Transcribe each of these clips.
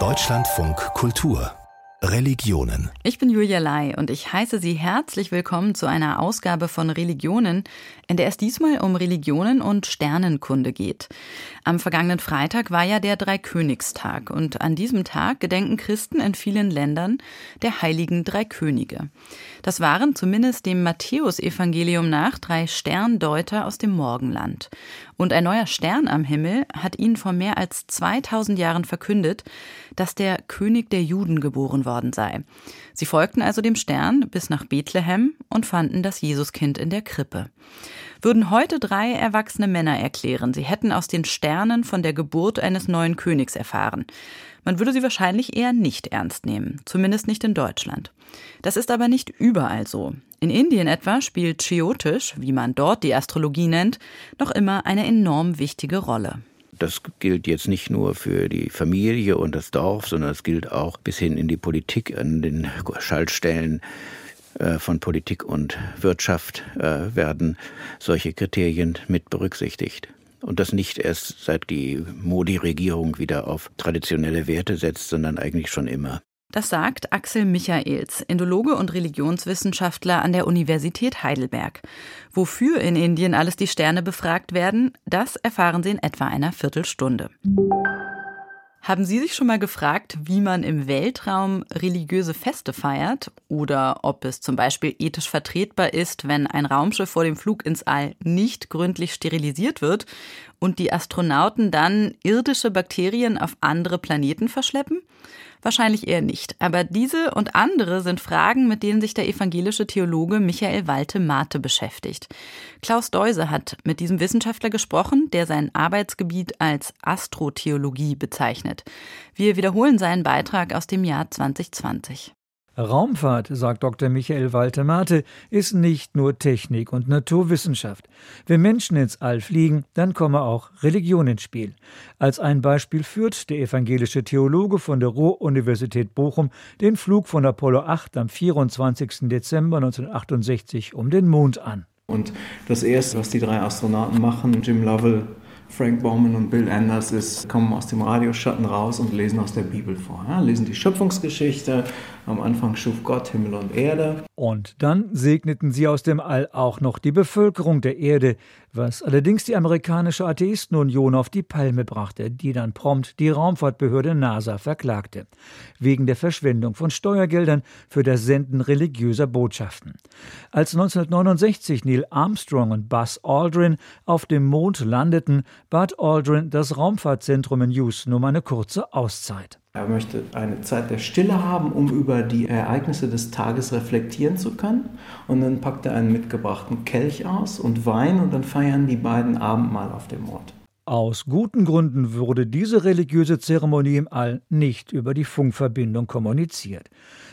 Deutschlandfunk Kultur Religionen. Ich bin Julia Lai und ich heiße Sie herzlich willkommen zu einer Ausgabe von Religionen, in der es diesmal um Religionen und Sternenkunde geht. Am vergangenen Freitag war ja der Dreikönigstag und an diesem Tag gedenken Christen in vielen Ländern der heiligen drei Könige. Das waren zumindest dem Matthäusevangelium nach drei Sterndeuter aus dem Morgenland. Und ein neuer Stern am Himmel hat ihnen vor mehr als 2000 Jahren verkündet, dass der König der Juden geboren worden sei. Sie folgten also dem Stern bis nach Bethlehem und fanden das Jesuskind in der Krippe. Würden heute drei erwachsene Männer erklären, sie hätten aus den Sternen von der Geburt eines neuen Königs erfahren. Man würde sie wahrscheinlich eher nicht ernst nehmen, zumindest nicht in Deutschland. Das ist aber nicht überall so. In Indien etwa spielt Chiotisch, wie man dort die Astrologie nennt, noch immer eine enorm wichtige Rolle. Das gilt jetzt nicht nur für die Familie und das Dorf, sondern es gilt auch bis hin in die Politik, an den Schaltstellen äh, von Politik und Wirtschaft äh, werden solche Kriterien mit berücksichtigt. Und das nicht erst seit die Modi-Regierung wieder auf traditionelle Werte setzt, sondern eigentlich schon immer. Das sagt Axel Michaels, Indologe und Religionswissenschaftler an der Universität Heidelberg. Wofür in Indien alles die Sterne befragt werden, das erfahren Sie in etwa einer Viertelstunde. Haben Sie sich schon mal gefragt, wie man im Weltraum religiöse Feste feiert oder ob es zum Beispiel ethisch vertretbar ist, wenn ein Raumschiff vor dem Flug ins All nicht gründlich sterilisiert wird und die Astronauten dann irdische Bakterien auf andere Planeten verschleppen? Wahrscheinlich eher nicht. Aber diese und andere sind Fragen, mit denen sich der evangelische Theologe Michael Walte-Mate beschäftigt. Klaus Deuse hat mit diesem Wissenschaftler gesprochen, der sein Arbeitsgebiet als Astrotheologie bezeichnet. Wir wiederholen seinen Beitrag aus dem Jahr 2020. Raumfahrt, sagt Dr. Michael Walter-Mate, ist nicht nur Technik und Naturwissenschaft. Wenn Menschen ins All fliegen, dann komme auch Religion ins Spiel. Als ein Beispiel führt der evangelische Theologe von der Ruhr-Universität Bochum den Flug von Apollo 8 am 24. Dezember 1968 um den Mond an. Und das Erste, was die drei Astronauten machen, Jim Lovell, Frank Bauman und Bill Anders ist, kommen aus dem Radioschatten raus und lesen aus der Bibel vor. Ja, lesen die Schöpfungsgeschichte. Am Anfang schuf Gott Himmel und Erde. Und dann segneten sie aus dem All auch noch die Bevölkerung der Erde, was allerdings die amerikanische Atheistenunion auf die Palme brachte, die dann prompt die Raumfahrtbehörde NASA verklagte, wegen der Verschwendung von Steuergeldern für das Senden religiöser Botschaften. Als 1969 Neil Armstrong und Buzz Aldrin auf dem Mond landeten, bat Aldrin das Raumfahrtzentrum in Houston um eine kurze Auszeit. Er möchte eine Zeit der Stille haben, um über die Ereignisse des Tages reflektieren zu können. Und dann packt er einen mitgebrachten Kelch aus und Wein und dann feiern die beiden Abendmahl auf dem Mond. Aus guten Gründen wurde diese religiöse Zeremonie im All nicht über die Funkverbindung kommuniziert.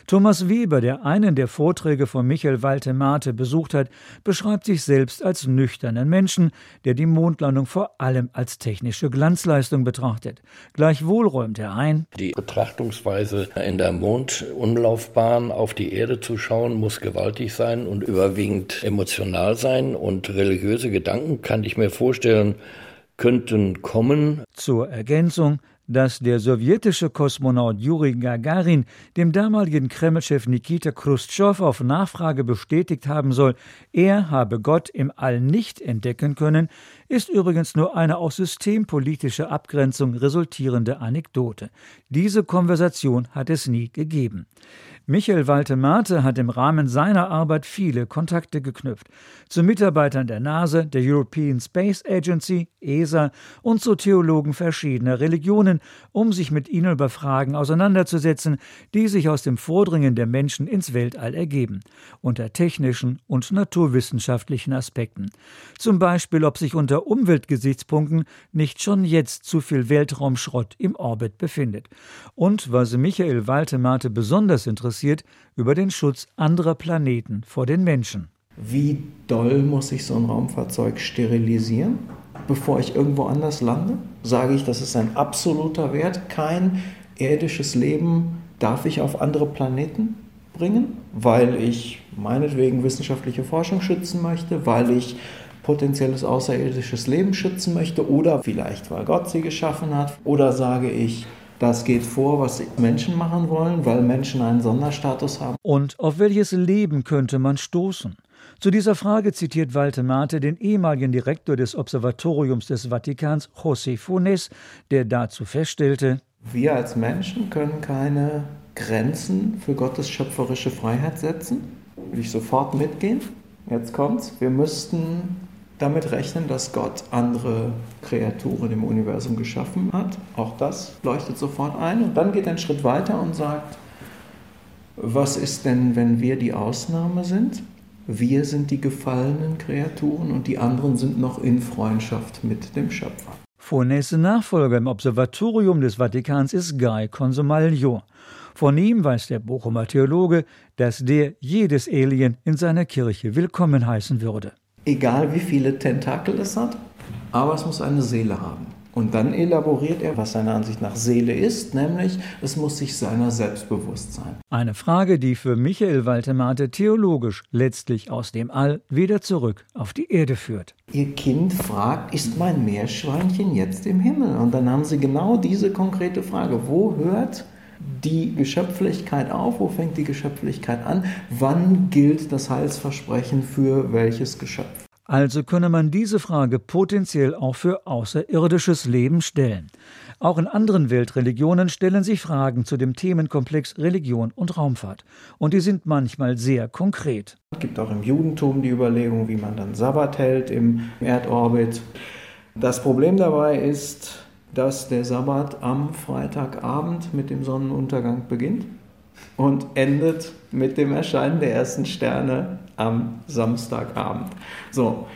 Thomas Weber, der einen der Vorträge von Michael Waltemate besucht hat, beschreibt sich selbst als nüchternen Menschen, der die Mondlandung vor allem als technische Glanzleistung betrachtet. Gleichwohl räumt er ein, die Betrachtungsweise in der Mondumlaufbahn auf die Erde zu schauen, muss gewaltig sein und überwiegend emotional sein und religiöse Gedanken kann ich mir vorstellen, könnten kommen. Zur Ergänzung, dass der sowjetische Kosmonaut Juri Gagarin dem damaligen Kremlchef Nikita Khrushchev auf Nachfrage bestätigt haben soll, er habe Gott im All nicht entdecken können, ist übrigens nur eine aus systempolitischer Abgrenzung resultierende Anekdote. Diese Konversation hat es nie gegeben. Michael Waltemate hat im Rahmen seiner Arbeit viele Kontakte geknüpft. Zu Mitarbeitern der NASA, der European Space Agency, ESA und zu Theologen verschiedener Religionen, um sich mit ihnen über Fragen auseinanderzusetzen, die sich aus dem Vordringen der Menschen ins Weltall ergeben, unter technischen und naturwissenschaftlichen Aspekten. Zum Beispiel, ob sich unter Umweltgesichtspunkten nicht schon jetzt zu viel Weltraumschrott im Orbit befindet. Und was Michael Waltemate besonders interessiert, über den Schutz anderer Planeten vor den Menschen. Wie doll muss ich so ein Raumfahrzeug sterilisieren, bevor ich irgendwo anders lande? Sage ich, das ist ein absoluter Wert. Kein irdisches Leben darf ich auf andere Planeten bringen, weil ich meinetwegen wissenschaftliche Forschung schützen möchte, weil ich potenzielles außerirdisches Leben schützen möchte oder vielleicht weil Gott sie geschaffen hat oder sage ich, das geht vor, was Menschen machen wollen, weil Menschen einen Sonderstatus haben. Und auf welches Leben könnte man stoßen? Zu dieser Frage zitiert Walter Mate den ehemaligen Direktor des Observatoriums des Vatikans, José Funes, der dazu feststellte, wir als Menschen können keine Grenzen für Gottes schöpferische Freiheit setzen. Will ich sofort mitgehen? Jetzt kommt's. Wir müssten damit rechnen, dass Gott andere Kreaturen im Universum geschaffen hat. Auch das leuchtet sofort ein. Und dann geht einen Schritt weiter und sagt, was ist denn, wenn wir die Ausnahme sind? Wir sind die gefallenen Kreaturen und die anderen sind noch in Freundschaft mit dem Schöpfer. Vornächste Nachfolger im Observatorium des Vatikans ist Guy Consomaglio. Von ihm weiß der Bochumer Theologe, dass der jedes Alien in seiner Kirche willkommen heißen würde. Egal wie viele Tentakel es hat, aber es muss eine Seele haben. Und dann elaboriert er, was seiner Ansicht nach Seele ist, nämlich es muss sich seiner selbst bewusst sein. Eine Frage, die für Michael Waltemate theologisch letztlich aus dem All wieder zurück auf die Erde führt. Ihr Kind fragt, ist mein Meerschweinchen jetzt im Himmel? Und dann haben sie genau diese konkrete Frage, wo hört die Geschöpflichkeit auf? Wo fängt die Geschöpflichkeit an? Wann gilt das Heilsversprechen für welches Geschöpf? Also könne man diese Frage potenziell auch für außerirdisches Leben stellen. Auch in anderen Weltreligionen stellen sich Fragen zu dem Themenkomplex Religion und Raumfahrt. Und die sind manchmal sehr konkret. Es gibt auch im Judentum die Überlegung, wie man dann Sabbat hält im Erdorbit. Das Problem dabei ist, dass der Sabbat am Freitagabend mit dem Sonnenuntergang beginnt und endet mit dem Erscheinen der ersten Sterne am Samstagabend. So,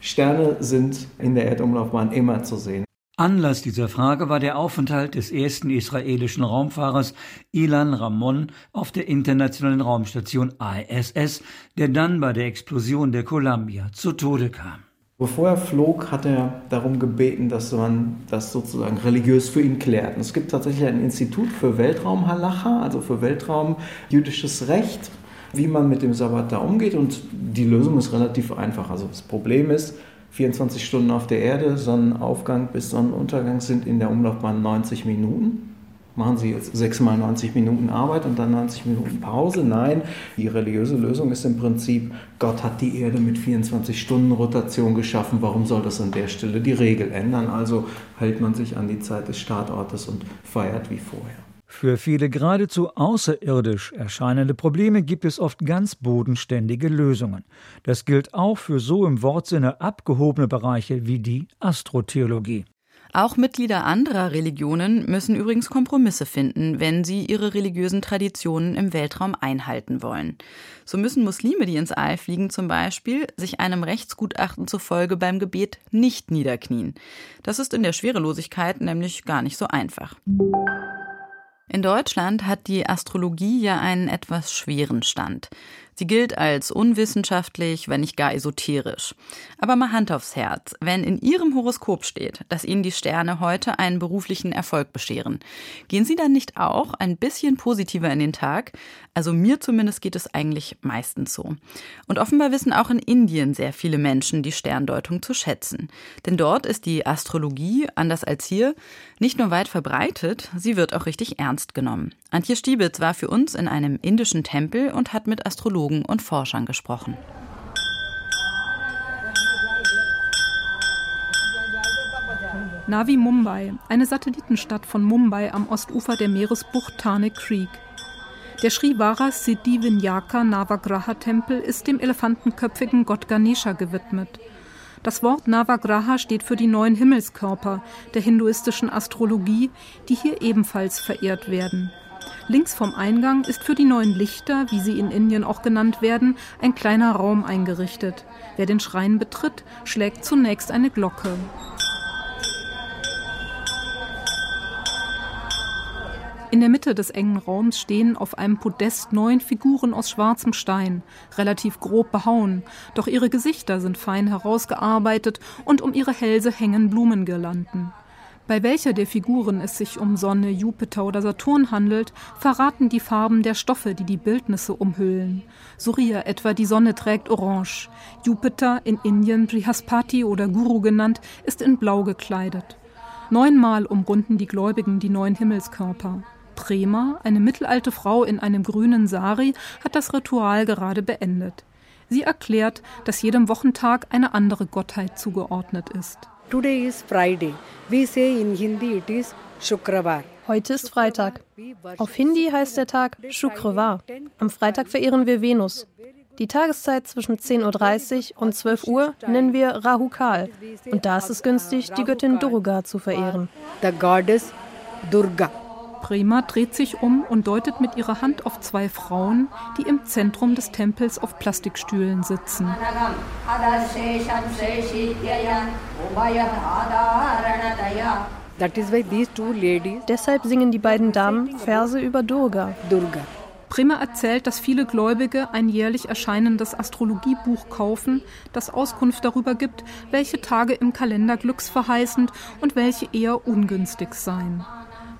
Sterne sind in der Erdumlaufbahn immer zu sehen. Anlass dieser Frage war der Aufenthalt des ersten israelischen Raumfahrers Ilan Ramon auf der internationalen Raumstation ISS, der dann bei der Explosion der Columbia zu Tode kam. Bevor er flog, hat er darum gebeten, dass man das sozusagen religiös für ihn klärt. Und es gibt tatsächlich ein Institut für Weltraum-Halacha, also für Weltraum-jüdisches Recht, wie man mit dem Sabbat da umgeht. Und die Lösung ist relativ einfach. Also das Problem ist, 24 Stunden auf der Erde, Sonnenaufgang bis Sonnenuntergang sind in der Umlaufbahn 90 Minuten machen Sie jetzt sechsmal 90 Minuten Arbeit und dann 90 Minuten Pause. Nein, die religiöse Lösung ist im Prinzip, Gott hat die Erde mit 24 Stunden Rotation geschaffen. Warum soll das an der Stelle die Regel ändern? Also hält man sich an die Zeit des Startortes und feiert wie vorher. Für viele geradezu außerirdisch erscheinende Probleme gibt es oft ganz bodenständige Lösungen. Das gilt auch für so im Wortsinne abgehobene Bereiche wie die Astrotheologie. Auch Mitglieder anderer Religionen müssen übrigens Kompromisse finden, wenn sie ihre religiösen Traditionen im Weltraum einhalten wollen. So müssen Muslime, die ins All fliegen, zum Beispiel sich einem Rechtsgutachten zufolge beim Gebet nicht niederknien. Das ist in der Schwerelosigkeit nämlich gar nicht so einfach. In Deutschland hat die Astrologie ja einen etwas schweren Stand. Sie gilt als unwissenschaftlich, wenn nicht gar esoterisch. Aber mal Hand aufs Herz, wenn in Ihrem Horoskop steht, dass Ihnen die Sterne heute einen beruflichen Erfolg bescheren, gehen Sie dann nicht auch ein bisschen positiver in den Tag? Also mir zumindest geht es eigentlich meistens so. Und offenbar wissen auch in Indien sehr viele Menschen die Sterndeutung zu schätzen. Denn dort ist die Astrologie, anders als hier, nicht nur weit verbreitet, sie wird auch richtig ernst genommen. Antje Stiebitz war für uns in einem indischen Tempel und hat mit Astrologen und Forschern gesprochen. Navi Mumbai, eine Satellitenstadt von Mumbai am Ostufer der Meeresbucht Thane Creek. Der Srivara Siddhi Vinyaka Navagraha Tempel ist dem elefantenköpfigen Gott Ganesha gewidmet. Das Wort Navagraha steht für die neuen Himmelskörper der hinduistischen Astrologie, die hier ebenfalls verehrt werden. Links vom Eingang ist für die neuen Lichter, wie sie in Indien auch genannt werden, ein kleiner Raum eingerichtet. Wer den Schrein betritt, schlägt zunächst eine Glocke. In der Mitte des engen Raums stehen auf einem Podest neun Figuren aus schwarzem Stein, relativ grob behauen, doch ihre Gesichter sind fein herausgearbeitet und um ihre Hälse hängen Blumengirlanden. Bei welcher der Figuren es sich um Sonne, Jupiter oder Saturn handelt, verraten die Farben der Stoffe, die die Bildnisse umhüllen. Surya etwa die Sonne trägt Orange. Jupiter, in Indien Brihaspati oder Guru genannt, ist in Blau gekleidet. Neunmal umrunden die Gläubigen die neuen Himmelskörper. Prema, eine mittelalte Frau in einem grünen Sari, hat das Ritual gerade beendet. Sie erklärt, dass jedem Wochentag eine andere Gottheit zugeordnet ist. Today is Friday. We say in Hindi it is Shukravar. Heute ist Freitag. Auf Hindi heißt der Tag Shukrevar. Am Freitag verehren wir Venus. Die Tageszeit zwischen 10.30 Uhr und 12 Uhr nennen wir Rahukal. Und da ist es günstig, die Göttin Durga zu verehren. The goddess Durga. Prema dreht sich um und deutet mit ihrer Hand auf zwei Frauen, die im Zentrum des Tempels auf Plastikstühlen sitzen. Deshalb singen die beiden Damen Verse über Durga. Durga. Prima erzählt, dass viele Gläubige ein jährlich erscheinendes Astrologiebuch kaufen, das Auskunft darüber gibt, welche Tage im Kalender glücksverheißend und welche eher ungünstig seien.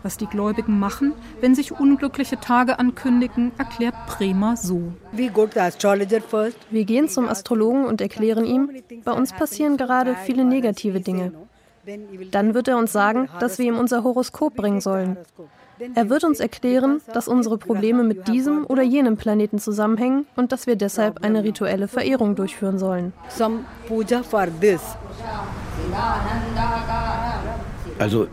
Was die Gläubigen machen, wenn sich unglückliche Tage ankündigen, erklärt Prema so. Wir gehen zum Astrologen und erklären ihm, bei uns passieren gerade viele negative Dinge. Dann wird er uns sagen, dass wir ihm unser Horoskop bringen sollen. Er wird uns erklären, dass unsere Probleme mit diesem oder jenem Planeten zusammenhängen und dass wir deshalb eine rituelle Verehrung durchführen sollen. Also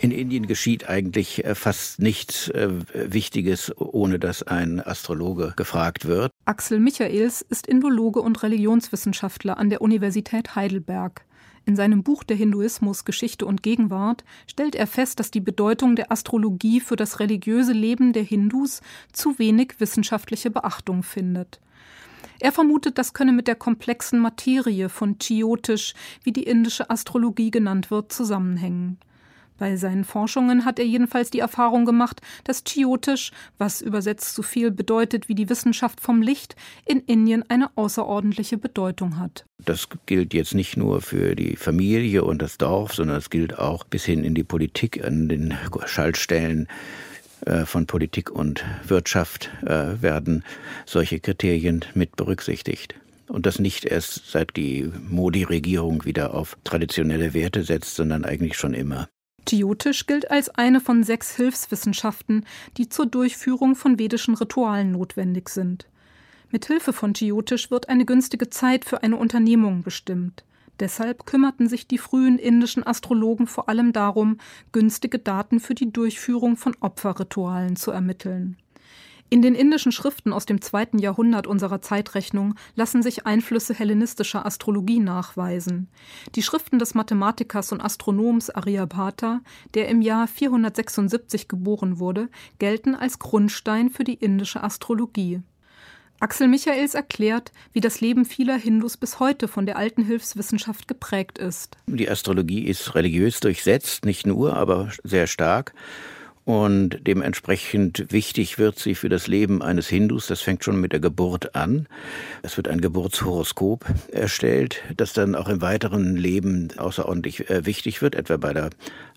in Indien geschieht eigentlich äh, fast nichts äh, Wichtiges, ohne dass ein Astrologe gefragt wird. Axel Michaels ist Indologe und Religionswissenschaftler an der Universität Heidelberg. In seinem Buch Der Hinduismus Geschichte und Gegenwart stellt er fest, dass die Bedeutung der Astrologie für das religiöse Leben der Hindus zu wenig wissenschaftliche Beachtung findet. Er vermutet, das könne mit der komplexen Materie von Chiotisch, wie die indische Astrologie genannt wird, zusammenhängen. Bei seinen Forschungen hat er jedenfalls die Erfahrung gemacht, dass Chiotisch, was übersetzt so viel bedeutet wie die Wissenschaft vom Licht, in Indien eine außerordentliche Bedeutung hat. Das gilt jetzt nicht nur für die Familie und das Dorf, sondern es gilt auch bis hin in die Politik, an den Schaltstellen äh, von Politik und Wirtschaft äh, werden solche Kriterien mit berücksichtigt. Und das nicht erst seit die Modi-Regierung wieder auf traditionelle Werte setzt, sondern eigentlich schon immer. Jyotisch gilt als eine von sechs Hilfswissenschaften, die zur Durchführung von vedischen Ritualen notwendig sind. Mit Hilfe von Jyotisch wird eine günstige Zeit für eine Unternehmung bestimmt. Deshalb kümmerten sich die frühen indischen Astrologen vor allem darum, günstige Daten für die Durchführung von Opferritualen zu ermitteln. In den indischen Schriften aus dem zweiten Jahrhundert unserer Zeitrechnung lassen sich Einflüsse hellenistischer Astrologie nachweisen. Die Schriften des Mathematikers und Astronoms Aryabhata, der im Jahr 476 geboren wurde, gelten als Grundstein für die indische Astrologie. Axel Michaels erklärt, wie das Leben vieler Hindus bis heute von der alten Hilfswissenschaft geprägt ist. Die Astrologie ist religiös durchsetzt, nicht nur, aber sehr stark und dementsprechend wichtig wird sie für das Leben eines Hindus. Das fängt schon mit der Geburt an. Es wird ein Geburtshoroskop erstellt, das dann auch im weiteren Leben außerordentlich äh, wichtig wird, etwa bei der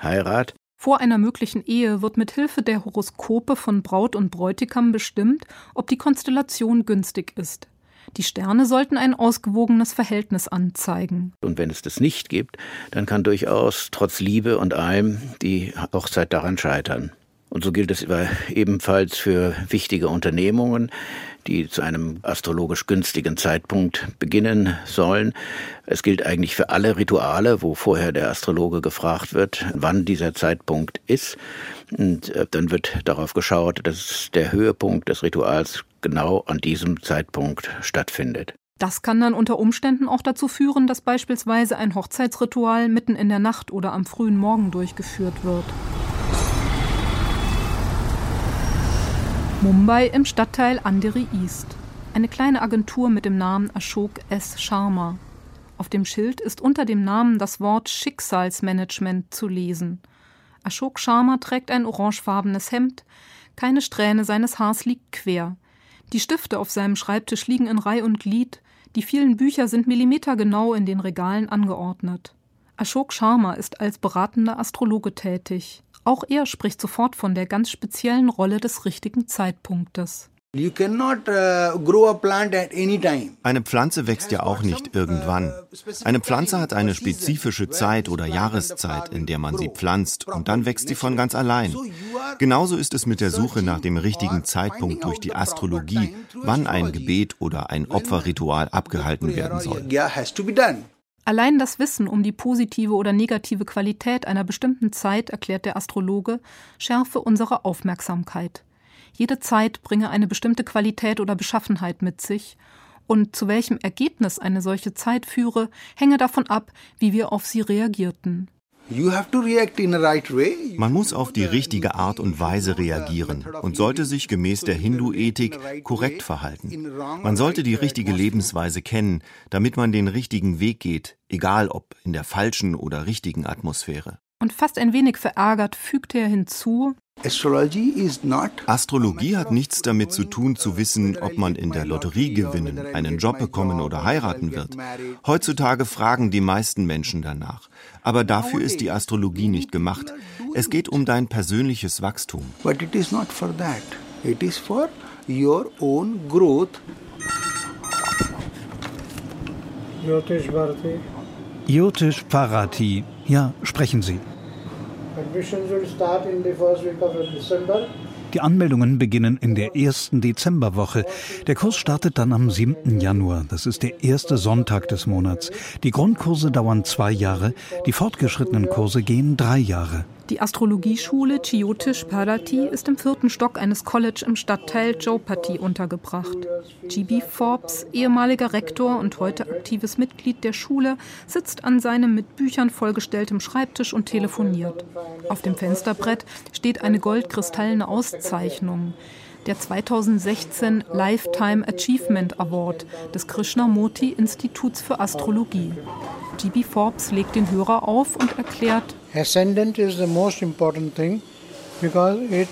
Heirat. Vor einer möglichen Ehe wird mit Hilfe der Horoskope von Braut und Bräutigam bestimmt, ob die Konstellation günstig ist. Die Sterne sollten ein ausgewogenes Verhältnis anzeigen. Und wenn es das nicht gibt, dann kann durchaus trotz Liebe und allem die Hochzeit daran scheitern. Und so gilt es ebenfalls für wichtige Unternehmungen, die zu einem astrologisch günstigen Zeitpunkt beginnen sollen. Es gilt eigentlich für alle Rituale, wo vorher der Astrologe gefragt wird, wann dieser Zeitpunkt ist. Und äh, dann wird darauf geschaut, dass der Höhepunkt des Rituals genau an diesem Zeitpunkt stattfindet. Das kann dann unter Umständen auch dazu führen, dass beispielsweise ein Hochzeitsritual mitten in der Nacht oder am frühen Morgen durchgeführt wird. Mumbai im Stadtteil Andheri East. Eine kleine Agentur mit dem Namen Ashok S. Sharma. Auf dem Schild ist unter dem Namen das Wort Schicksalsmanagement zu lesen. Ashok Sharma trägt ein orangefarbenes Hemd, keine Strähne seines Haars liegt quer. Die Stifte auf seinem Schreibtisch liegen in Reih und Glied, die vielen Bücher sind millimetergenau in den Regalen angeordnet. Ashok Sharma ist als beratender Astrologe tätig. Auch er spricht sofort von der ganz speziellen Rolle des richtigen Zeitpunktes. Uh, eine Pflanze wächst ja auch nicht irgendwann. Eine Pflanze hat eine spezifische Zeit oder Jahreszeit, in der man sie pflanzt, und dann wächst sie von ganz allein. Genauso ist es mit der Suche nach dem richtigen Zeitpunkt durch die Astrologie, wann ein Gebet oder ein Opferritual abgehalten werden soll. Allein das Wissen um die positive oder negative Qualität einer bestimmten Zeit, erklärt der Astrologe, schärfe unsere Aufmerksamkeit. Jede Zeit bringe eine bestimmte Qualität oder Beschaffenheit mit sich, und zu welchem Ergebnis eine solche Zeit führe, hänge davon ab, wie wir auf sie reagierten. Man muss auf die richtige Art und Weise reagieren und sollte sich gemäß der Hindu-Ethik korrekt verhalten. Man sollte die richtige Lebensweise kennen, damit man den richtigen Weg geht, egal ob in der falschen oder richtigen Atmosphäre. Und fast ein wenig verärgert fügte er hinzu, Astrologie hat nichts damit zu tun, zu wissen, ob man in der Lotterie gewinnen, einen Job bekommen oder heiraten wird. Heutzutage fragen die meisten Menschen danach. Aber dafür ist die Astrologie nicht gemacht. Es geht um dein persönliches Wachstum. But it is not for that. It is for your own growth. Yotish Bharati. Yotish Bharati. Ja, sprechen Sie. Die Anmeldungen beginnen in der ersten Dezemberwoche. Der Kurs startet dann am 7. Januar. Das ist der erste Sonntag des Monats. Die Grundkurse dauern zwei Jahre, die fortgeschrittenen Kurse gehen drei Jahre. Die Astrologieschule Chiotish Parati ist im vierten Stock eines College im Stadtteil Jopati untergebracht. G.B. Forbes, ehemaliger Rektor und heute aktives Mitglied der Schule, sitzt an seinem mit Büchern vollgestelltem Schreibtisch und telefoniert. Auf dem Fensterbrett steht eine goldkristallene Auszeichnung der 2016 Lifetime Achievement Award des Krishnamurti Instituts für Astrologie. GB Forbes legt den Hörer auf und erklärt, Ascendant is the most important thing because it,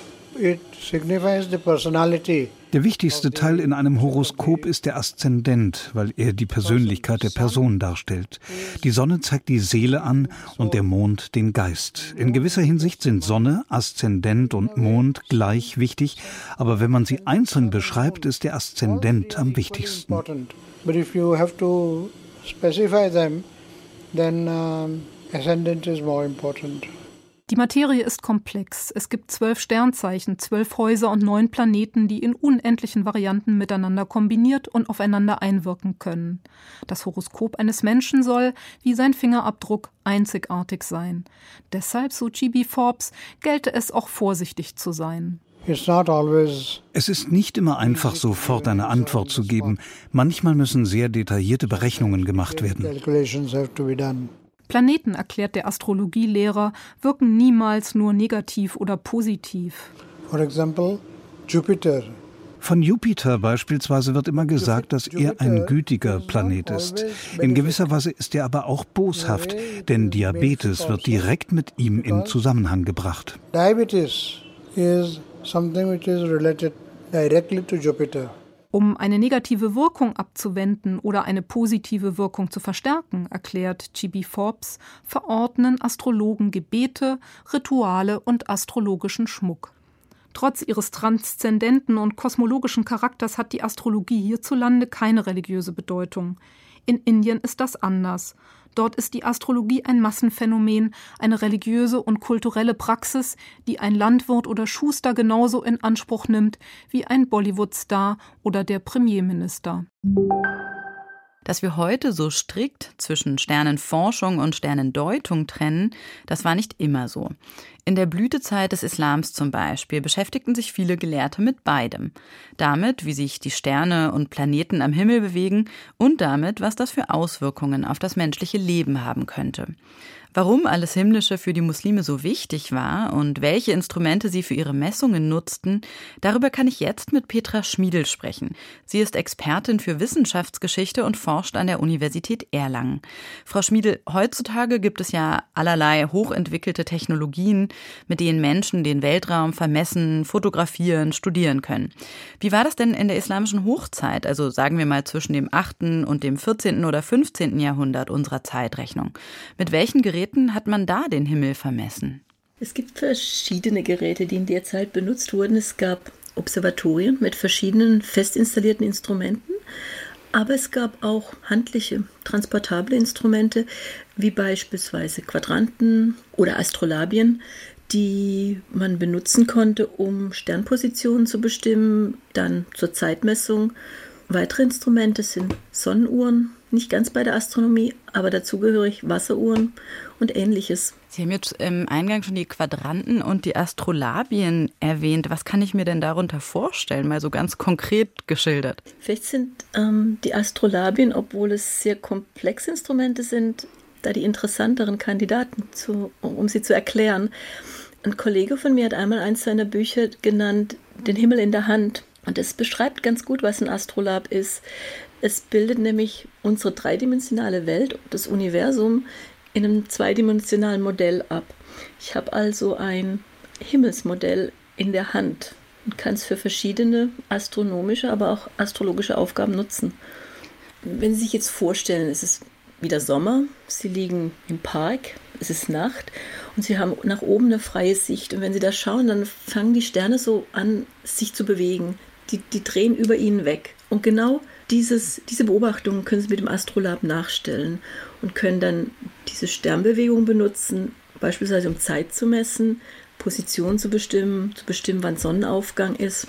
Der wichtigste Teil in einem Horoskop ist der Aszendent, weil er die Persönlichkeit der Person darstellt. Die Sonne zeigt die Seele an und der Mond den Geist. In gewisser Hinsicht sind Sonne, Aszendent und Mond gleich wichtig, aber wenn man sie einzeln beschreibt, ist der Aszendent am wichtigsten. But if you have to specify them, then um, ascendant is more important. Die Materie ist komplex. Es gibt zwölf Sternzeichen, zwölf Häuser und neun Planeten, die in unendlichen Varianten miteinander kombiniert und aufeinander einwirken können. Das Horoskop eines Menschen soll, wie sein Fingerabdruck, einzigartig sein. Deshalb, so G.B. Forbes, gelte es auch vorsichtig zu sein. Es ist nicht immer einfach, sofort eine Antwort zu geben. Manchmal müssen sehr detaillierte Berechnungen gemacht werden. Planeten, erklärt der Astrologielehrer, wirken niemals nur negativ oder positiv. For example, Jupiter. Von Jupiter beispielsweise wird immer gesagt, dass er ein gütiger Planet ist. In gewisser Weise ist er aber auch boshaft, denn Diabetes wird direkt mit ihm in Zusammenhang gebracht. Diabetes is something which is related directly to Jupiter. Um eine negative Wirkung abzuwenden oder eine positive Wirkung zu verstärken, erklärt G.B. Forbes, verordnen Astrologen Gebete, Rituale und astrologischen Schmuck. Trotz ihres transzendenten und kosmologischen Charakters hat die Astrologie hierzulande keine religiöse Bedeutung. In Indien ist das anders. Dort ist die Astrologie ein Massenphänomen, eine religiöse und kulturelle Praxis, die ein Landwirt oder Schuster genauso in Anspruch nimmt wie ein Bollywood-Star oder der Premierminister. Dass wir heute so strikt zwischen Sternenforschung und Sternendeutung trennen, das war nicht immer so. In der Blütezeit des Islams zum Beispiel beschäftigten sich viele Gelehrte mit beidem. Damit, wie sich die Sterne und Planeten am Himmel bewegen und damit, was das für Auswirkungen auf das menschliche Leben haben könnte. Warum alles Himmlische für die Muslime so wichtig war und welche Instrumente sie für ihre Messungen nutzten, darüber kann ich jetzt mit Petra Schmiedel sprechen. Sie ist Expertin für Wissenschaftsgeschichte und forscht an der Universität Erlangen. Frau Schmiedel, heutzutage gibt es ja allerlei hochentwickelte Technologien, mit denen Menschen den Weltraum vermessen, fotografieren, studieren können. Wie war das denn in der islamischen Hochzeit, also sagen wir mal zwischen dem 8. und dem 14. oder 15. Jahrhundert unserer Zeitrechnung? Mit welchen Geräten hat man da den Himmel vermessen? Es gibt verschiedene Geräte, die in der Zeit benutzt wurden. Es gab Observatorien mit verschiedenen fest installierten Instrumenten. Aber es gab auch handliche, transportable Instrumente, wie beispielsweise Quadranten oder Astrolabien, die man benutzen konnte, um Sternpositionen zu bestimmen, dann zur Zeitmessung. Weitere Instrumente sind Sonnenuhren, nicht ganz bei der Astronomie, aber dazugehörig Wasseruhren und ähnliches. Sie haben jetzt im Eingang schon die Quadranten und die Astrolabien erwähnt. Was kann ich mir denn darunter vorstellen, mal so ganz konkret geschildert? Vielleicht sind ähm, die Astrolabien, obwohl es sehr komplexe Instrumente sind, da die interessanteren Kandidaten, zu, um sie zu erklären. Ein Kollege von mir hat einmal eins seiner Bücher genannt, Den Himmel in der Hand. Und es beschreibt ganz gut, was ein Astrolab ist. Es bildet nämlich unsere dreidimensionale Welt, das Universum, in einem zweidimensionalen Modell ab. Ich habe also ein Himmelsmodell in der Hand und kann es für verschiedene astronomische, aber auch astrologische Aufgaben nutzen. Wenn Sie sich jetzt vorstellen, es ist wieder Sommer, Sie liegen im Park, es ist Nacht und Sie haben nach oben eine freie Sicht. Und wenn Sie da schauen, dann fangen die Sterne so an, sich zu bewegen. Die, die drehen über Ihnen weg. Und genau dieses, diese Beobachtungen können Sie mit dem Astrolab nachstellen und können dann diese Sternbewegung benutzen, beispielsweise um Zeit zu messen, Position zu bestimmen, zu bestimmen, wann Sonnenaufgang ist.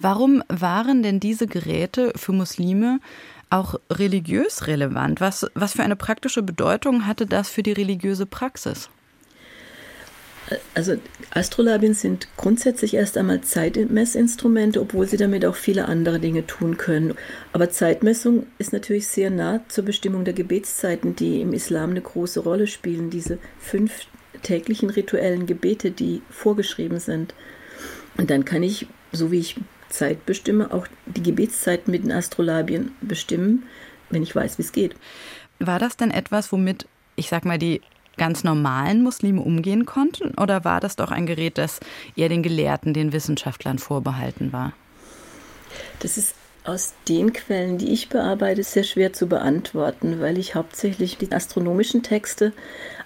Warum waren denn diese Geräte für Muslime auch religiös relevant? Was, was für eine praktische Bedeutung hatte das für die religiöse Praxis? Also Astrolabien sind grundsätzlich erst einmal Zeitmessinstrumente, obwohl sie damit auch viele andere Dinge tun können. Aber Zeitmessung ist natürlich sehr nah zur Bestimmung der Gebetszeiten, die im Islam eine große Rolle spielen. Diese fünf täglichen rituellen Gebete, die vorgeschrieben sind. Und dann kann ich, so wie ich Zeit bestimme, auch die Gebetszeiten mit den Astrolabien bestimmen, wenn ich weiß, wie es geht. War das denn etwas, womit ich sag mal, die ganz normalen Muslime umgehen konnten? Oder war das doch ein Gerät, das eher den Gelehrten, den Wissenschaftlern vorbehalten war? Das ist aus den Quellen, die ich bearbeite, sehr schwer zu beantworten, weil ich hauptsächlich die astronomischen Texte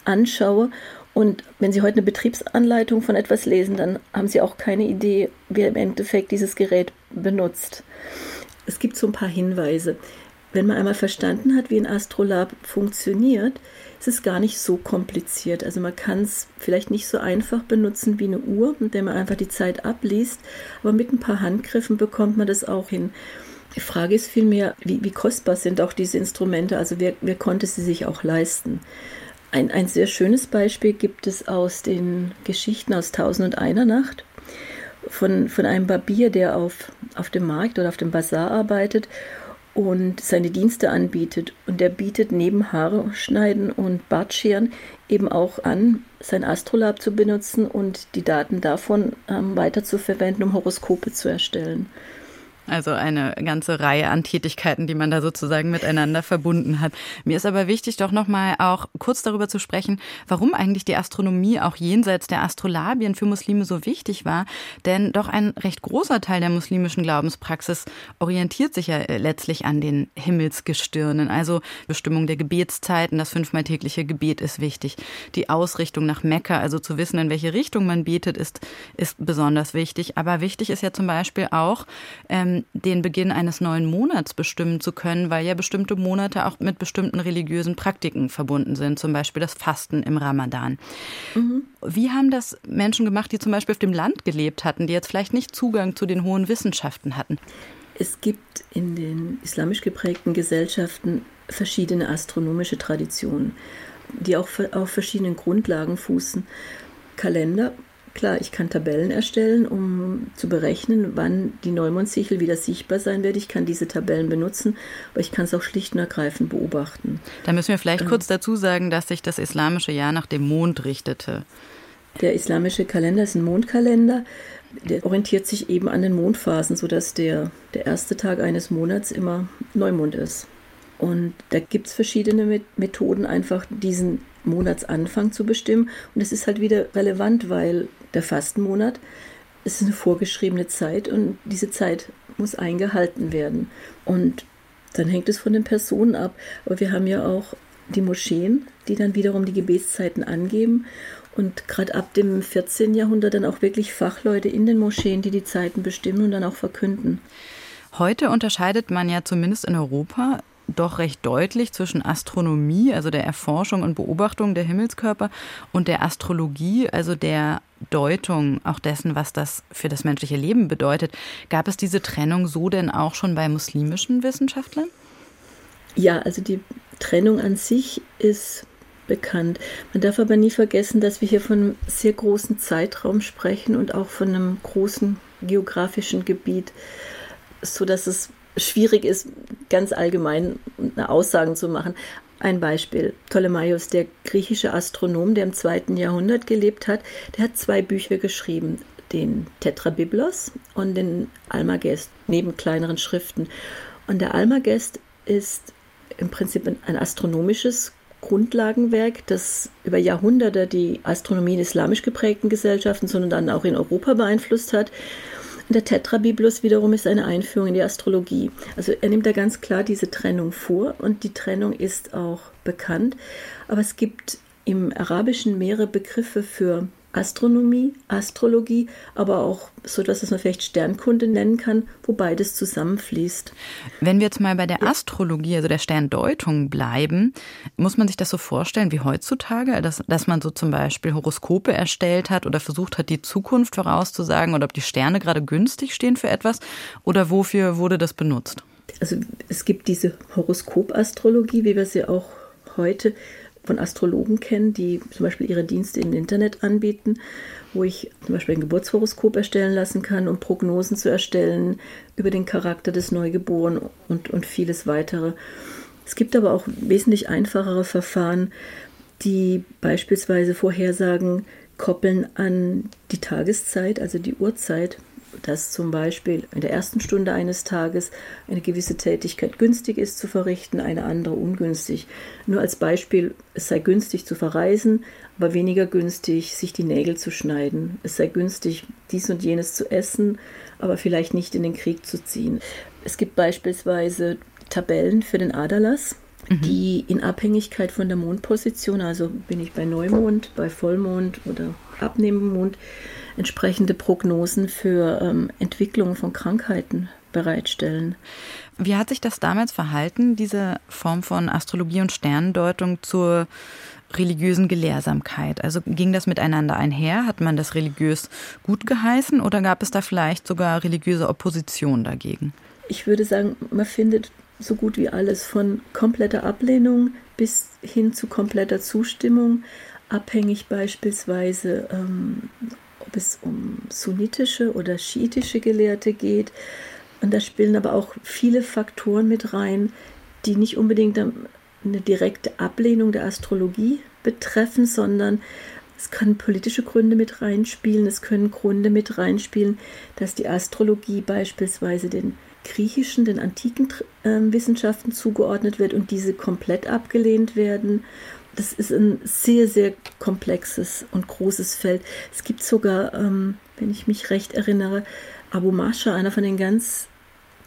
anschaue. Und wenn Sie heute eine Betriebsanleitung von etwas lesen, dann haben Sie auch keine Idee, wer im Endeffekt dieses Gerät benutzt. Es gibt so ein paar Hinweise. Wenn man einmal verstanden hat, wie ein Astrolab funktioniert, ist es gar nicht so kompliziert. Also man kann es vielleicht nicht so einfach benutzen wie eine Uhr, mit der man einfach die Zeit abliest, aber mit ein paar Handgriffen bekommt man das auch hin. Die Frage ist vielmehr, wie, wie kostbar sind auch diese Instrumente? Also wer, wer konnte sie sich auch leisten? Ein, ein sehr schönes Beispiel gibt es aus den Geschichten aus Tausend und einer Nacht von, von einem Barbier, der auf, auf dem Markt oder auf dem Bazar arbeitet und seine Dienste anbietet. Und er bietet neben Haare schneiden und Bartscheren eben auch an, sein Astrolab zu benutzen und die Daten davon ähm, weiter zu verwenden, um Horoskope zu erstellen. Also eine ganze Reihe an Tätigkeiten, die man da sozusagen miteinander verbunden hat. Mir ist aber wichtig, doch nochmal auch kurz darüber zu sprechen, warum eigentlich die Astronomie auch jenseits der Astrolabien für Muslime so wichtig war. Denn doch ein recht großer Teil der muslimischen Glaubenspraxis orientiert sich ja äh, letztlich an den Himmelsgestirnen. Also Bestimmung der Gebetszeiten, das fünfmal tägliche Gebet ist wichtig. Die Ausrichtung nach Mekka, also zu wissen, in welche Richtung man betet, ist, ist besonders wichtig. Aber wichtig ist ja zum Beispiel auch, ähm, den Beginn eines neuen Monats bestimmen zu können, weil ja bestimmte Monate auch mit bestimmten religiösen Praktiken verbunden sind, zum Beispiel das Fasten im Ramadan. Mhm. Wie haben das Menschen gemacht, die zum Beispiel auf dem Land gelebt hatten, die jetzt vielleicht nicht Zugang zu den hohen Wissenschaften hatten? Es gibt in den islamisch geprägten Gesellschaften verschiedene astronomische Traditionen, die auch auf verschiedenen Grundlagen fußen. Kalender Klar, ich kann Tabellen erstellen, um zu berechnen, wann die Neumondsichel wieder sichtbar sein wird. Ich kann diese Tabellen benutzen, aber ich kann es auch schlicht und ergreifend beobachten. Da müssen wir vielleicht ähm, kurz dazu sagen, dass sich das islamische Jahr nach dem Mond richtete. Der islamische Kalender ist ein Mondkalender. Der orientiert sich eben an den Mondphasen, sodass der, der erste Tag eines Monats immer Neumond ist. Und da gibt es verschiedene Methoden, einfach diesen Monatsanfang zu bestimmen. Und es ist halt wieder relevant, weil der Fastenmonat ist eine vorgeschriebene Zeit und diese Zeit muss eingehalten werden. Und dann hängt es von den Personen ab. Aber wir haben ja auch die Moscheen, die dann wiederum die Gebetszeiten angeben. Und gerade ab dem 14. Jahrhundert dann auch wirklich Fachleute in den Moscheen, die die Zeiten bestimmen und dann auch verkünden. Heute unterscheidet man ja zumindest in Europa doch recht deutlich zwischen Astronomie, also der Erforschung und Beobachtung der Himmelskörper, und der Astrologie, also der Deutung auch dessen, was das für das menschliche Leben bedeutet. Gab es diese Trennung so denn auch schon bei muslimischen Wissenschaftlern? Ja, also die Trennung an sich ist bekannt. Man darf aber nie vergessen, dass wir hier von einem sehr großen Zeitraum sprechen und auch von einem großen geografischen Gebiet, so dass es schwierig ist, ganz allgemein Aussagen zu machen. Ein Beispiel. Ptolemaios, der griechische Astronom, der im zweiten Jahrhundert gelebt hat, der hat zwei Bücher geschrieben. Den Tetrabiblos und den Almagest, neben kleineren Schriften. Und der Almagest ist im Prinzip ein astronomisches Grundlagenwerk, das über Jahrhunderte die Astronomie in islamisch geprägten Gesellschaften, sondern dann auch in Europa beeinflusst hat. Der Tetrabiblos wiederum ist eine Einführung in die Astrologie. Also er nimmt da ganz klar diese Trennung vor und die Trennung ist auch bekannt. Aber es gibt im Arabischen mehrere Begriffe für Astronomie, Astrologie, aber auch so etwas, was man vielleicht Sternkunde nennen kann, wo beides zusammenfließt. Wenn wir jetzt mal bei der Astrologie, also der Sterndeutung bleiben, muss man sich das so vorstellen wie heutzutage, dass, dass man so zum Beispiel Horoskope erstellt hat oder versucht hat, die Zukunft vorauszusagen oder ob die Sterne gerade günstig stehen für etwas oder wofür wurde das benutzt? Also es gibt diese Horoskopastrologie, wie wir sie auch heute von Astrologen kennen, die zum Beispiel ihre Dienste im Internet anbieten, wo ich zum Beispiel ein Geburtshoroskop erstellen lassen kann, um Prognosen zu erstellen über den Charakter des Neugeborenen und, und vieles weitere. Es gibt aber auch wesentlich einfachere Verfahren, die beispielsweise Vorhersagen koppeln an die Tageszeit, also die Uhrzeit dass zum Beispiel in der ersten Stunde eines Tages eine gewisse Tätigkeit günstig ist zu verrichten, eine andere ungünstig. Nur als Beispiel, es sei günstig zu verreisen, aber weniger günstig, sich die Nägel zu schneiden. Es sei günstig, dies und jenes zu essen, aber vielleicht nicht in den Krieg zu ziehen. Es gibt beispielsweise Tabellen für den Aderlass, mhm. die in Abhängigkeit von der Mondposition, also bin ich bei Neumond, bei Vollmond oder Abnehmend entsprechende Prognosen für ähm, Entwicklungen von Krankheiten bereitstellen. Wie hat sich das damals verhalten, diese Form von Astrologie und Sternendeutung zur religiösen Gelehrsamkeit? Also ging das miteinander einher? Hat man das religiös gut geheißen oder gab es da vielleicht sogar religiöse Opposition dagegen? Ich würde sagen, man findet so gut wie alles von kompletter Ablehnung bis hin zu kompletter Zustimmung, abhängig beispielsweise, ähm, ob es um sunnitische oder schiitische Gelehrte geht. Und da spielen aber auch viele Faktoren mit rein, die nicht unbedingt eine direkte Ablehnung der Astrologie betreffen, sondern es können politische Gründe mit reinspielen, es können Gründe mit reinspielen, dass die Astrologie beispielsweise den griechischen, den antiken äh, Wissenschaften zugeordnet wird und diese komplett abgelehnt werden das ist ein sehr, sehr komplexes und großes Feld. Es gibt sogar, ähm, wenn ich mich recht erinnere, Abu Masha, einer von den ganz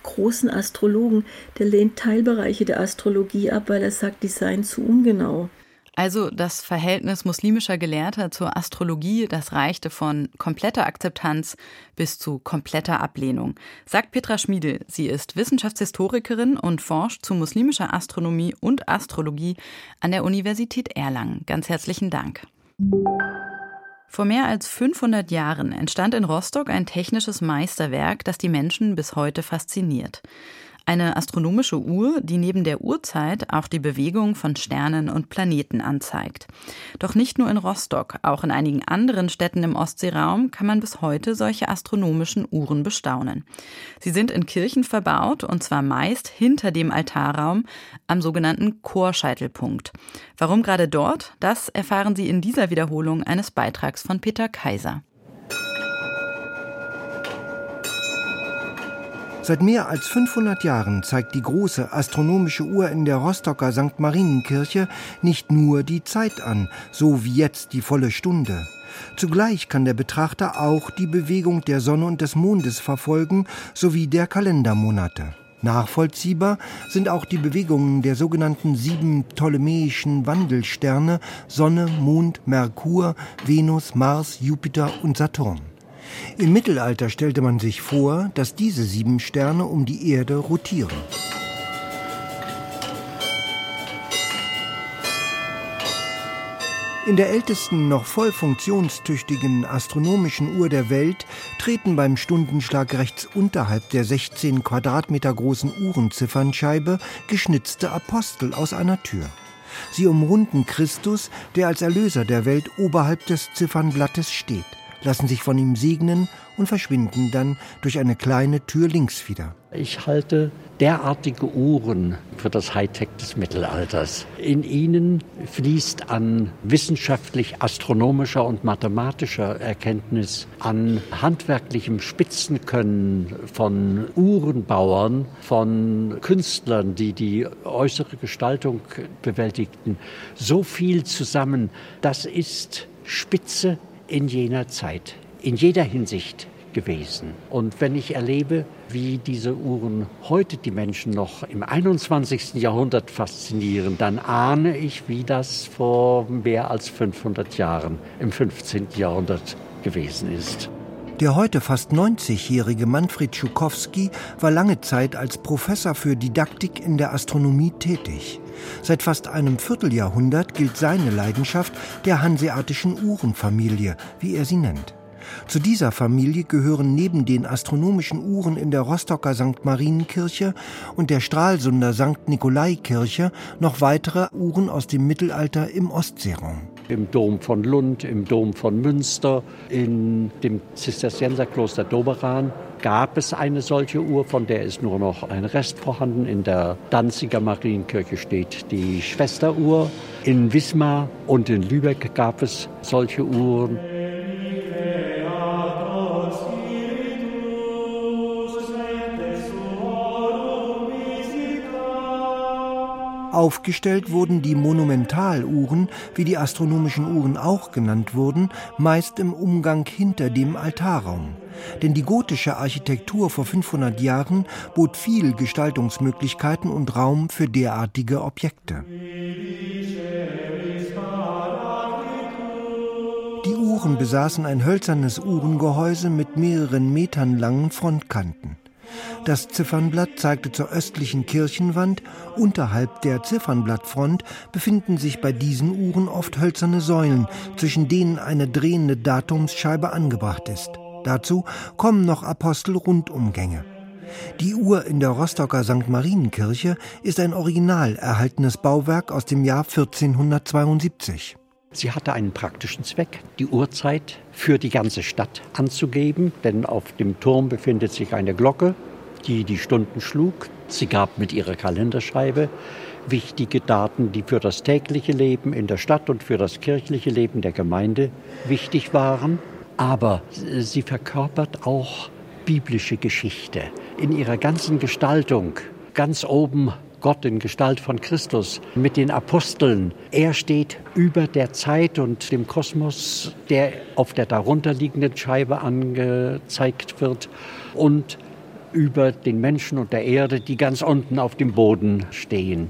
großen Astrologen, der lehnt Teilbereiche der Astrologie ab, weil er sagt, die seien zu ungenau. Also das Verhältnis muslimischer Gelehrter zur Astrologie, das reichte von kompletter Akzeptanz bis zu kompletter Ablehnung, sagt Petra Schmiedel. Sie ist Wissenschaftshistorikerin und forscht zu muslimischer Astronomie und Astrologie an der Universität Erlangen. Ganz herzlichen Dank. Vor mehr als 500 Jahren entstand in Rostock ein technisches Meisterwerk, das die Menschen bis heute fasziniert. Eine astronomische Uhr, die neben der Uhrzeit auch die Bewegung von Sternen und Planeten anzeigt. Doch nicht nur in Rostock, auch in einigen anderen Städten im Ostseeraum kann man bis heute solche astronomischen Uhren bestaunen. Sie sind in Kirchen verbaut und zwar meist hinter dem Altarraum am sogenannten Chorscheitelpunkt. Warum gerade dort? Das erfahren Sie in dieser Wiederholung eines Beitrags von Peter Kaiser. Seit mehr als 500 Jahren zeigt die große astronomische Uhr in der Rostocker St. Marienkirche nicht nur die Zeit an, so wie jetzt die volle Stunde. Zugleich kann der Betrachter auch die Bewegung der Sonne und des Mondes verfolgen, sowie der Kalendermonate. Nachvollziehbar sind auch die Bewegungen der sogenannten sieben ptolemäischen Wandelsterne Sonne, Mond, Merkur, Venus, Mars, Jupiter und Saturn. Im Mittelalter stellte man sich vor, dass diese sieben Sterne um die Erde rotieren. In der ältesten noch voll funktionstüchtigen astronomischen Uhr der Welt treten beim Stundenschlag rechts unterhalb der 16 Quadratmeter großen Uhrenziffernscheibe geschnitzte Apostel aus einer Tür. Sie umrunden Christus, der als Erlöser der Welt oberhalb des Ziffernblattes steht lassen sich von ihm segnen und verschwinden dann durch eine kleine Tür links wieder. Ich halte derartige Uhren für das Hightech des Mittelalters. In ihnen fließt an wissenschaftlich-astronomischer und mathematischer Erkenntnis, an handwerklichem Spitzenkönnen von Uhrenbauern, von Künstlern, die die äußere Gestaltung bewältigten, so viel zusammen. Das ist Spitze in jener Zeit, in jeder Hinsicht gewesen. Und wenn ich erlebe, wie diese Uhren heute die Menschen noch im 21. Jahrhundert faszinieren, dann ahne ich, wie das vor mehr als 500 Jahren im 15. Jahrhundert gewesen ist. Der heute fast 90-jährige Manfred Schukowski war lange Zeit als Professor für Didaktik in der Astronomie tätig. Seit fast einem Vierteljahrhundert gilt seine Leidenschaft der hanseatischen Uhrenfamilie, wie er sie nennt. Zu dieser Familie gehören neben den astronomischen Uhren in der Rostocker St. Marienkirche und der Stralsunder St. Nikolaikirche noch weitere Uhren aus dem Mittelalter im Ostseeraum im Dom von Lund, im Dom von Münster, in dem Zisterzienserkloster Doberan gab es eine solche Uhr, von der ist nur noch ein Rest vorhanden. In der Danziger Marienkirche steht die Schwesteruhr. In Wismar und in Lübeck gab es solche Uhren. Aufgestellt wurden die Monumentaluhren, wie die astronomischen Uhren auch genannt wurden, meist im Umgang hinter dem Altarraum. Denn die gotische Architektur vor 500 Jahren bot viel Gestaltungsmöglichkeiten und Raum für derartige Objekte. Die Uhren besaßen ein hölzernes Uhrengehäuse mit mehreren Metern langen Frontkanten. Das Ziffernblatt zeigte zur östlichen Kirchenwand. Unterhalb der Ziffernblattfront befinden sich bei diesen Uhren oft hölzerne Säulen, zwischen denen eine drehende Datumsscheibe angebracht ist. Dazu kommen noch Apostel-Rundumgänge. Die Uhr in der Rostocker St. Marienkirche ist ein original erhaltenes Bauwerk aus dem Jahr 1472. Sie hatte einen praktischen Zweck, die Uhrzeit für die ganze Stadt anzugeben, denn auf dem Turm befindet sich eine Glocke die die Stunden schlug. Sie gab mit ihrer Kalenderscheibe wichtige Daten, die für das tägliche Leben in der Stadt und für das kirchliche Leben der Gemeinde wichtig waren. Aber sie verkörpert auch biblische Geschichte in ihrer ganzen Gestaltung. Ganz oben Gott in Gestalt von Christus mit den Aposteln. Er steht über der Zeit und dem Kosmos, der auf der darunterliegenden Scheibe angezeigt wird. Und über den Menschen und der Erde, die ganz unten auf dem Boden stehen.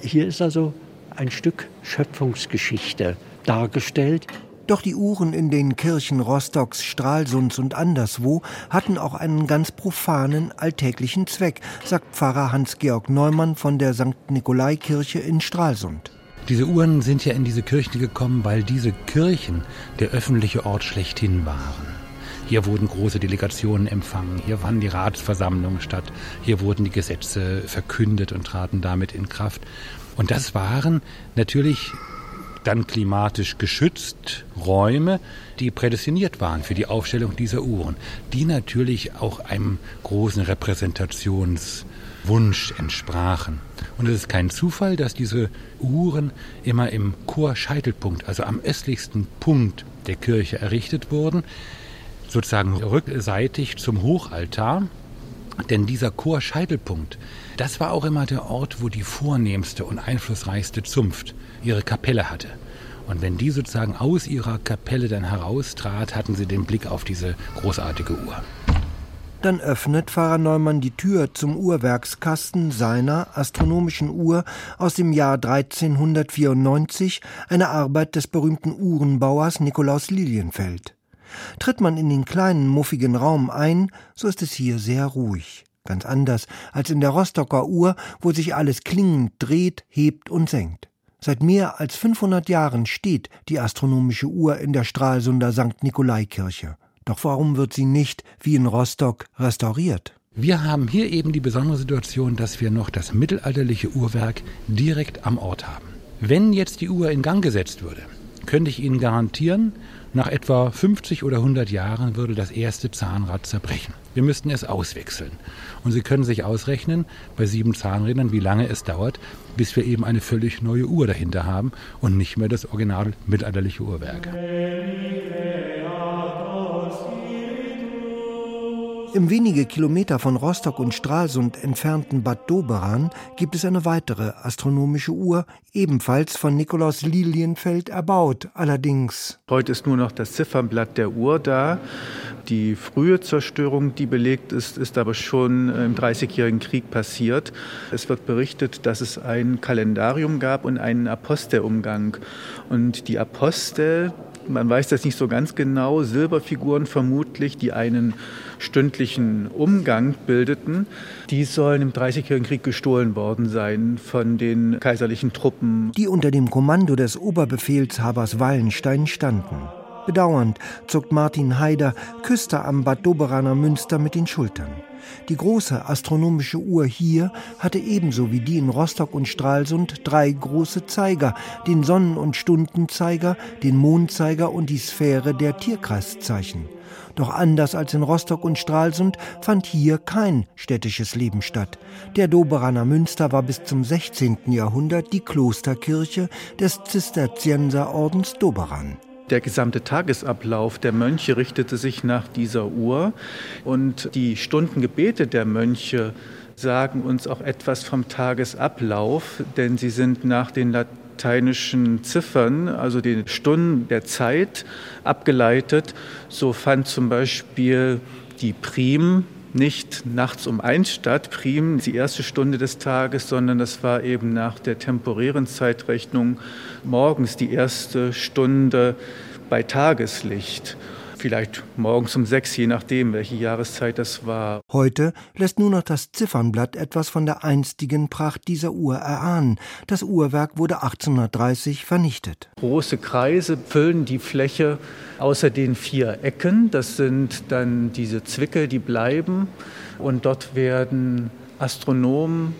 Hier ist also ein Stück Schöpfungsgeschichte dargestellt. Doch die Uhren in den Kirchen Rostocks, Stralsunds und anderswo hatten auch einen ganz profanen, alltäglichen Zweck, sagt Pfarrer Hans-Georg Neumann von der St. Nikolaikirche in Stralsund. Diese Uhren sind ja in diese Kirchen gekommen, weil diese Kirchen der öffentliche Ort schlechthin waren. Hier wurden große Delegationen empfangen, hier fanden die Ratsversammlungen statt, hier wurden die Gesetze verkündet und traten damit in Kraft. Und das waren natürlich dann klimatisch geschützt Räume, die prädestiniert waren für die Aufstellung dieser Uhren, die natürlich auch einem großen Repräsentationswunsch entsprachen. Und es ist kein Zufall, dass diese Uhren immer im Chorscheitelpunkt, also am östlichsten Punkt der Kirche errichtet wurden sozusagen rückseitig zum Hochaltar. Denn dieser Chorscheitelpunkt, das war auch immer der Ort, wo die vornehmste und einflussreichste Zunft ihre Kapelle hatte. Und wenn die sozusagen aus ihrer Kapelle dann heraustrat, hatten sie den Blick auf diese großartige Uhr. Dann öffnet Pfarrer Neumann die Tür zum Uhrwerkskasten seiner astronomischen Uhr aus dem Jahr 1394, eine Arbeit des berühmten Uhrenbauers Nikolaus Lilienfeld. Tritt man in den kleinen, muffigen Raum ein, so ist es hier sehr ruhig. Ganz anders als in der Rostocker Uhr, wo sich alles klingend dreht, hebt und senkt. Seit mehr als 500 Jahren steht die astronomische Uhr in der Stralsunder St. Nikolaikirche. Doch warum wird sie nicht, wie in Rostock, restauriert? Wir haben hier eben die besondere Situation, dass wir noch das mittelalterliche Uhrwerk direkt am Ort haben. Wenn jetzt die Uhr in Gang gesetzt würde, könnte ich Ihnen garantieren, nach etwa 50 oder 100 Jahren würde das erste Zahnrad zerbrechen. Wir müssten es auswechseln. Und Sie können sich ausrechnen, bei sieben Zahnrädern, wie lange es dauert, bis wir eben eine völlig neue Uhr dahinter haben und nicht mehr das original mittelalterliche Uhrwerk. Im wenige Kilometer von Rostock und Stralsund entfernten Bad Doberan gibt es eine weitere astronomische Uhr, ebenfalls von Nikolaus Lilienfeld erbaut, allerdings. Heute ist nur noch das Ziffernblatt der Uhr da. Die frühe Zerstörung, die belegt ist, ist aber schon im Dreißigjährigen Krieg passiert. Es wird berichtet, dass es ein Kalendarium gab und einen Apostelumgang. Und die Apostel, man weiß das nicht so ganz genau, Silberfiguren vermutlich, die einen stündlichen Umgang bildeten, die sollen im Dreißigjährigen Krieg gestohlen worden sein von den kaiserlichen Truppen. Die unter dem Kommando des Oberbefehlshabers Wallenstein standen. Bedauernd zuckt Martin Haider, Küster am Bad Doberaner Münster, mit den Schultern. Die große astronomische Uhr hier hatte ebenso wie die in Rostock und Stralsund drei große Zeiger, den Sonnen- und Stundenzeiger, den Mondzeiger und die Sphäre der Tierkreiszeichen. Doch anders als in Rostock und Stralsund fand hier kein städtisches Leben statt. Der Doberaner Münster war bis zum 16. Jahrhundert die Klosterkirche des Zisterzienserordens Doberan. Der gesamte Tagesablauf der Mönche richtete sich nach dieser Uhr und die Stundengebete der Mönche sagen uns auch etwas vom Tagesablauf, denn sie sind nach den lateinischen Ziffern, also den Stunden der Zeit, abgeleitet. So fand zum Beispiel die Prim nicht nachts um eins statt, prim die erste Stunde des Tages, sondern das war eben nach der temporären Zeitrechnung morgens die erste Stunde bei Tageslicht. Vielleicht morgens um sechs, je nachdem, welche Jahreszeit das war. Heute lässt nur noch das Ziffernblatt etwas von der einstigen Pracht dieser Uhr erahnen. Das Uhrwerk wurde 1830 vernichtet. Große Kreise füllen die Fläche außer den vier Ecken. Das sind dann diese Zwicke, die bleiben. Und dort werden Astronomen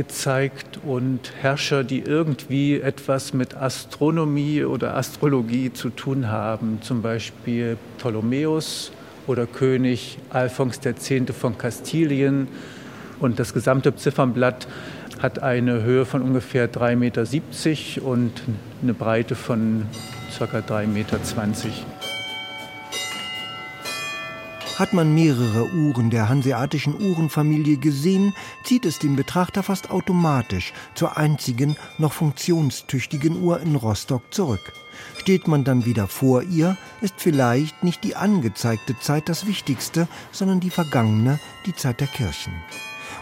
gezeigt und Herrscher, die irgendwie etwas mit Astronomie oder Astrologie zu tun haben, zum Beispiel Ptolemäus oder König Alphons X. von Kastilien. Und das gesamte Ziffernblatt hat eine Höhe von ungefähr 3,70 Meter und eine Breite von ca. 3,20 Meter. Hat man mehrere Uhren der hanseatischen Uhrenfamilie gesehen, zieht es den Betrachter fast automatisch zur einzigen noch funktionstüchtigen Uhr in Rostock zurück. Steht man dann wieder vor ihr, ist vielleicht nicht die angezeigte Zeit das Wichtigste, sondern die vergangene, die Zeit der Kirchen.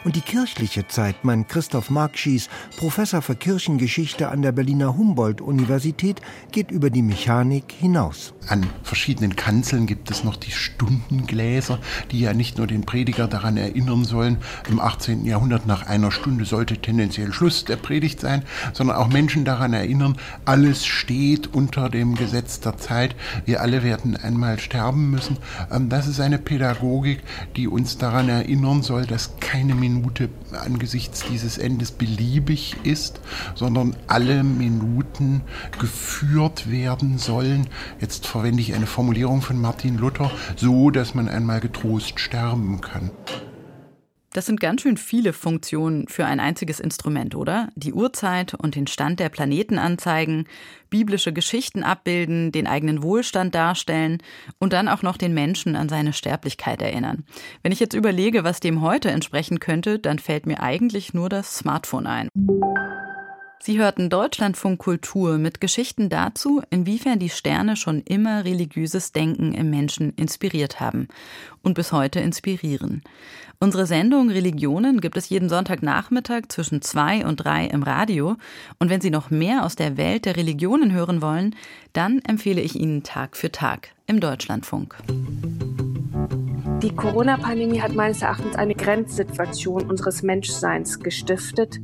Und die kirchliche Zeit, meint Christoph Markschies, Professor für Kirchengeschichte an der Berliner Humboldt-Universität, geht über die Mechanik hinaus. An verschiedenen Kanzeln gibt es noch die Stundengläser, die ja nicht nur den Prediger daran erinnern sollen, im 18. Jahrhundert nach einer Stunde sollte tendenziell Schluss der Predigt sein, sondern auch Menschen daran erinnern, alles steht unter dem Gesetz der Zeit, wir alle werden einmal sterben müssen. Ähm, das ist eine Pädagogik, die uns daran erinnern soll, dass keine Minute angesichts dieses Endes beliebig ist, sondern alle Minuten geführt werden sollen. Jetzt verwende ich eine Formulierung von Martin Luther, so dass man einmal getrost sterben kann. Das sind ganz schön viele Funktionen für ein einziges Instrument, oder? Die Uhrzeit und den Stand der Planeten anzeigen, biblische Geschichten abbilden, den eigenen Wohlstand darstellen und dann auch noch den Menschen an seine Sterblichkeit erinnern. Wenn ich jetzt überlege, was dem heute entsprechen könnte, dann fällt mir eigentlich nur das Smartphone ein. Sie hörten Deutschlandfunk Kultur mit Geschichten dazu, inwiefern die Sterne schon immer religiöses Denken im Menschen inspiriert haben und bis heute inspirieren. Unsere Sendung Religionen gibt es jeden Sonntagnachmittag zwischen zwei und drei im Radio. Und wenn Sie noch mehr aus der Welt der Religionen hören wollen, dann empfehle ich Ihnen Tag für Tag im Deutschlandfunk. Die Corona-Pandemie hat meines Erachtens eine Grenzsituation unseres Menschseins gestiftet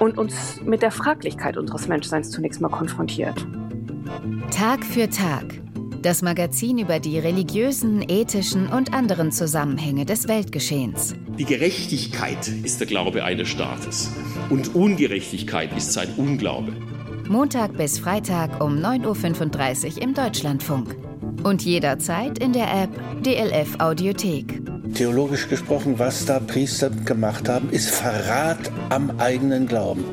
und uns mit der Fraglichkeit unseres Menschseins zunächst mal konfrontiert. Tag für Tag das Magazin über die religiösen, ethischen und anderen Zusammenhänge des Weltgeschehens. Die Gerechtigkeit ist der Glaube eines Staates und Ungerechtigkeit ist sein Unglaube. Montag bis Freitag um 9.35 Uhr im Deutschlandfunk. Und jederzeit in der App DLF Audiothek. Theologisch gesprochen, was da Priester gemacht haben, ist Verrat am eigenen Glauben.